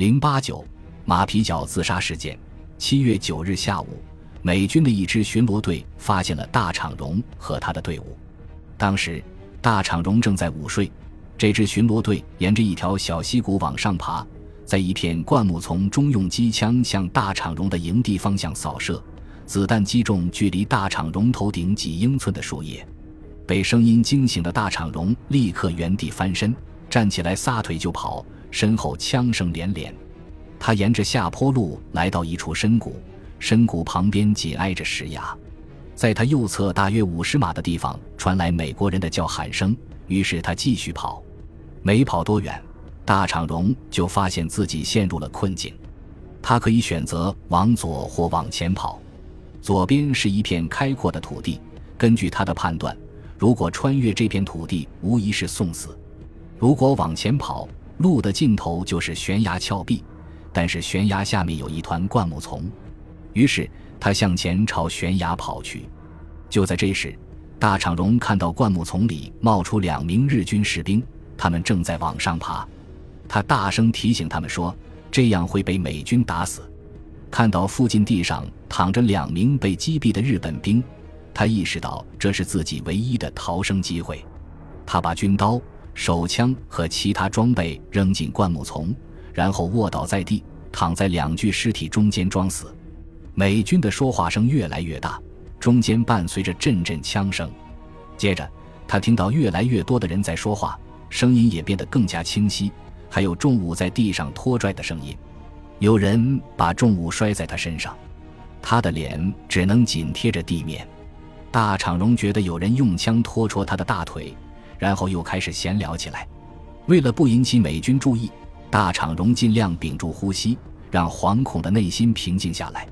零八九马皮角自杀事件。七月九日下午，美军的一支巡逻队发现了大场荣和他的队伍。当时，大场荣正在午睡。这支巡逻队沿着一条小溪谷往上爬，在一片灌木丛中用机枪向大场荣的营地方向扫射，子弹击中距离大场荣头顶几英寸的树叶。被声音惊醒的大场荣立刻原地翻身，站起来撒腿就跑，身后枪声连连。他沿着下坡路来到一处深谷，深谷旁边紧挨着石崖，在他右侧大约五十码的地方传来美国人的叫喊声，于是他继续跑。没跑多远，大场荣就发现自己陷入了困境。他可以选择往左或往前跑。左边是一片开阔的土地，根据他的判断，如果穿越这片土地，无疑是送死；如果往前跑，路的尽头就是悬崖峭壁，但是悬崖下面有一团灌木丛。于是他向前朝悬崖跑去。就在这时，大场荣看到灌木丛里冒出两名日军士兵。他们正在往上爬，他大声提醒他们说：“这样会被美军打死。”看到附近地上躺着两名被击毙的日本兵，他意识到这是自己唯一的逃生机会。他把军刀、手枪和其他装备扔进灌木丛，然后卧倒在地，躺在两具尸体中间装死。美军的说话声越来越大，中间伴随着阵阵枪声。接着，他听到越来越多的人在说话。声音也变得更加清晰，还有重物在地上拖拽的声音。有人把重物摔在他身上，他的脸只能紧贴着地面。大场荣觉得有人用枪拖戳他的大腿，然后又开始闲聊起来。为了不引起美军注意，大场荣尽量屏住呼吸，让惶恐的内心平静下来。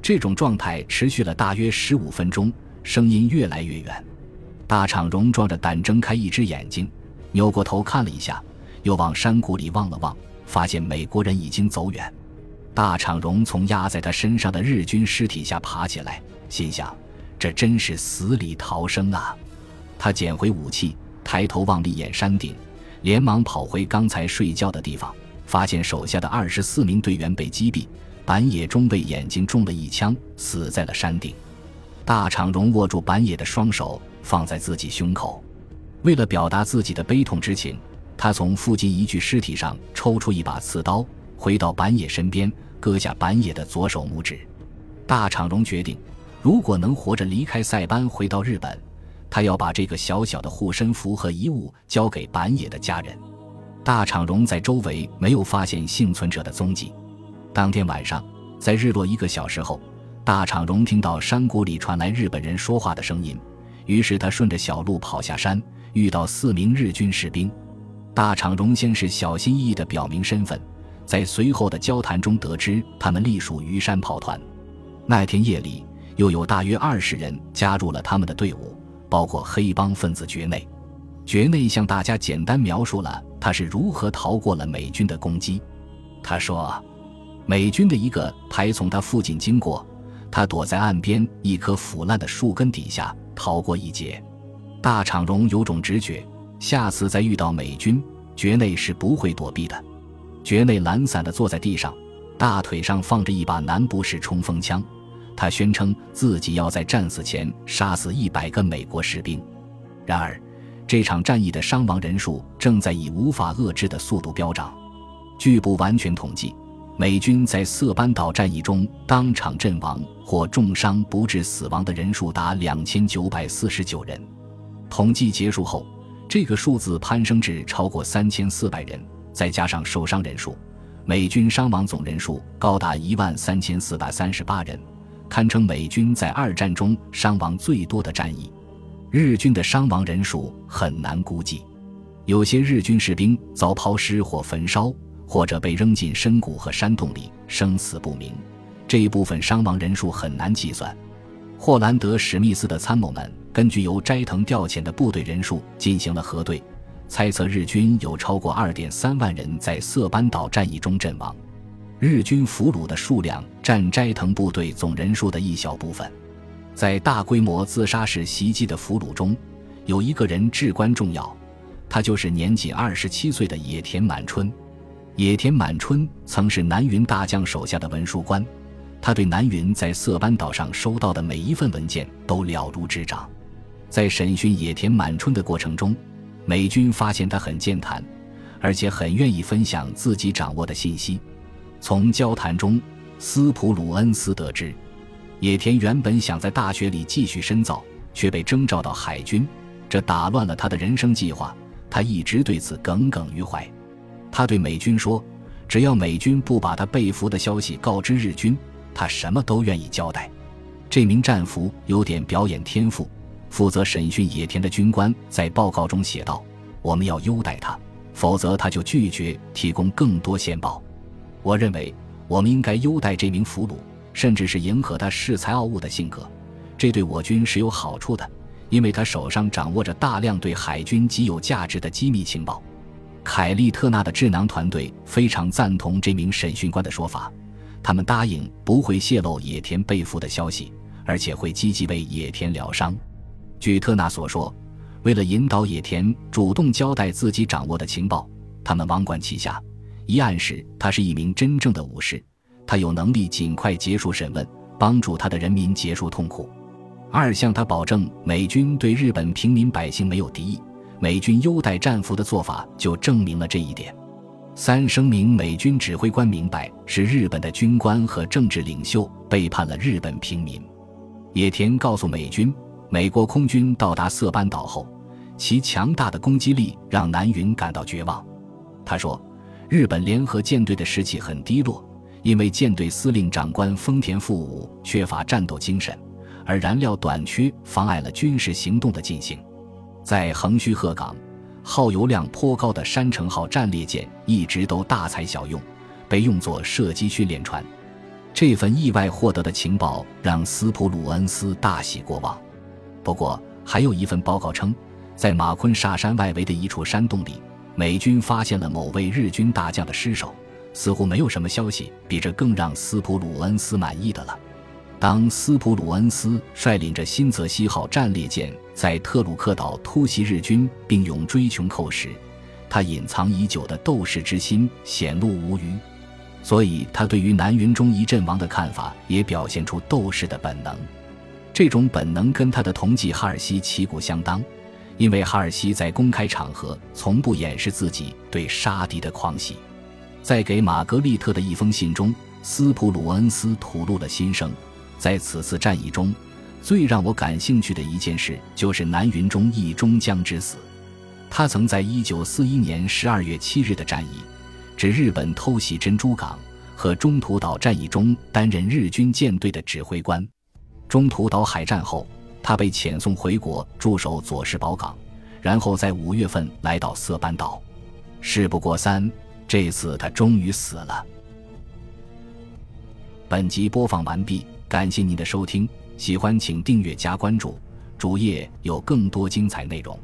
这种状态持续了大约十五分钟，声音越来越远。大场荣壮着胆睁开一只眼睛。扭过头看了一下，又往山谷里望了望，发现美国人已经走远。大场荣从压在他身上的日军尸体下爬起来，心想：这真是死里逃生啊！他捡回武器，抬头望了一眼山顶，连忙跑回刚才睡觉的地方，发现手下的二十四名队员被击毙，板野中尉眼睛中了一枪，死在了山顶。大场荣握住板野的双手，放在自己胸口。为了表达自己的悲痛之情，他从附近一具尸体上抽出一把刺刀，回到板野身边，割下板野的左手拇指。大场荣决定，如果能活着离开塞班回到日本，他要把这个小小的护身符和遗物交给板野的家人。大场荣在周围没有发现幸存者的踪迹。当天晚上，在日落一个小时后，大场荣听到山谷里传来日本人说话的声音，于是他顺着小路跑下山。遇到四名日军士兵，大场荣先是小心翼翼地表明身份，在随后的交谈中得知他们隶属于山炮团。那天夜里，又有大约二十人加入了他们的队伍，包括黑帮分子觉内。觉内向大家简单描述了他是如何逃过了美军的攻击。他说，美军的一个排从他附近经过，他躲在岸边一棵腐烂的树根底下逃过一劫。大场荣有种直觉，下次再遇到美军，觉内是不会躲避的。觉内懒散地坐在地上，大腿上放着一把南部式冲锋枪。他宣称自己要在战死前杀死一百个美国士兵。然而，这场战役的伤亡人数正在以无法遏制的速度飙涨。据不完全统计，美军在色班岛战役中当场阵亡或重伤不治死亡的人数达两千九百四十九人。统计结束后，这个数字攀升至超过三千四百人，再加上受伤人数，美军伤亡总人数高达一万三千四百三十八人，堪称美军在二战中伤亡最多的战役。日军的伤亡人数很难估计，有些日军士兵遭抛尸或焚烧，或者被扔进深谷和山洞里，生死不明。这一部分伤亡人数很难计算。霍兰德·史密斯的参谋们。根据由斋藤调遣的部队人数进行了核对，猜测日军有超过二点三万人在色班岛战役中阵亡。日军俘虏的数量占斋藤部队总人数的一小部分。在大规模自杀式袭击的俘虏中，有一个人至关重要，他就是年仅二十七岁的野田满春。野田满春曾是南云大将手下的文书官，他对南云在色班岛上收到的每一份文件都了如指掌。在审讯野田满春的过程中，美军发现他很健谈，而且很愿意分享自己掌握的信息。从交谈中，斯普鲁恩斯得知，野田原本想在大学里继续深造，却被征召到海军，这打乱了他的人生计划。他一直对此耿耿于怀。他对美军说：“只要美军不把他被俘的消息告知日军，他什么都愿意交代。”这名战俘有点表演天赋。负责审讯野田的军官在报告中写道：“我们要优待他，否则他就拒绝提供更多线报。我认为我们应该优待这名俘虏，甚至是迎合他恃才傲物的性格，这对我军是有好处的，因为他手上掌握着大量对海军极有价值的机密情报。”凯利特纳的智囊团队非常赞同这名审讯官的说法，他们答应不会泄露野田被俘的消息，而且会积极为野田疗伤。据特纳所说，为了引导野田主动交代自己掌握的情报，他们网管旗下一暗示他是一名真正的武士，他有能力尽快结束审问，帮助他的人民结束痛苦；二向他保证美军对日本平民百姓没有敌意，美军优待战俘的做法就证明了这一点；三声明美军指挥官明白是日本的军官和政治领袖背叛了日本平民。野田告诉美军。美国空军到达色班岛后，其强大的攻击力让南云感到绝望。他说：“日本联合舰队的士气很低落，因为舰队司令长官丰田富武缺乏战斗精神，而燃料短缺妨碍了军事行动的进行。在横须贺港，耗油量颇高的山城号战列舰一直都大材小用，被用作射击训练船。这份意外获得的情报让斯普鲁恩斯大喜过望。”不过，还有一份报告称，在马昆沙山外围的一处山洞里，美军发现了某位日军大将的尸首。似乎没有什么消息比这更让斯普鲁恩斯满意的了。当斯普鲁恩斯率领着新泽西号战列舰在特鲁克岛突袭日军并勇追穷寇时，他隐藏已久的斗士之心显露无余，所以他对于南云忠一阵亡的看法也表现出斗士的本能。这种本能跟他的同级哈尔西旗鼓相当，因为哈尔西在公开场合从不掩饰自己对杀敌的狂喜。在给玛格丽特的一封信中，斯普鲁恩斯吐露了心声：在此次战役中，最让我感兴趣的一件事就是南云忠义中将之死。他曾在1941年12月7日的战役，指日本偷袭珍珠港和中途岛战役中担任日军舰队的指挥官。中途岛海战后，他被遣送回国驻守佐世保港，然后在五月份来到色班岛。事不过三，这次他终于死了。本集播放完毕，感谢您的收听，喜欢请订阅加关注，主页有更多精彩内容。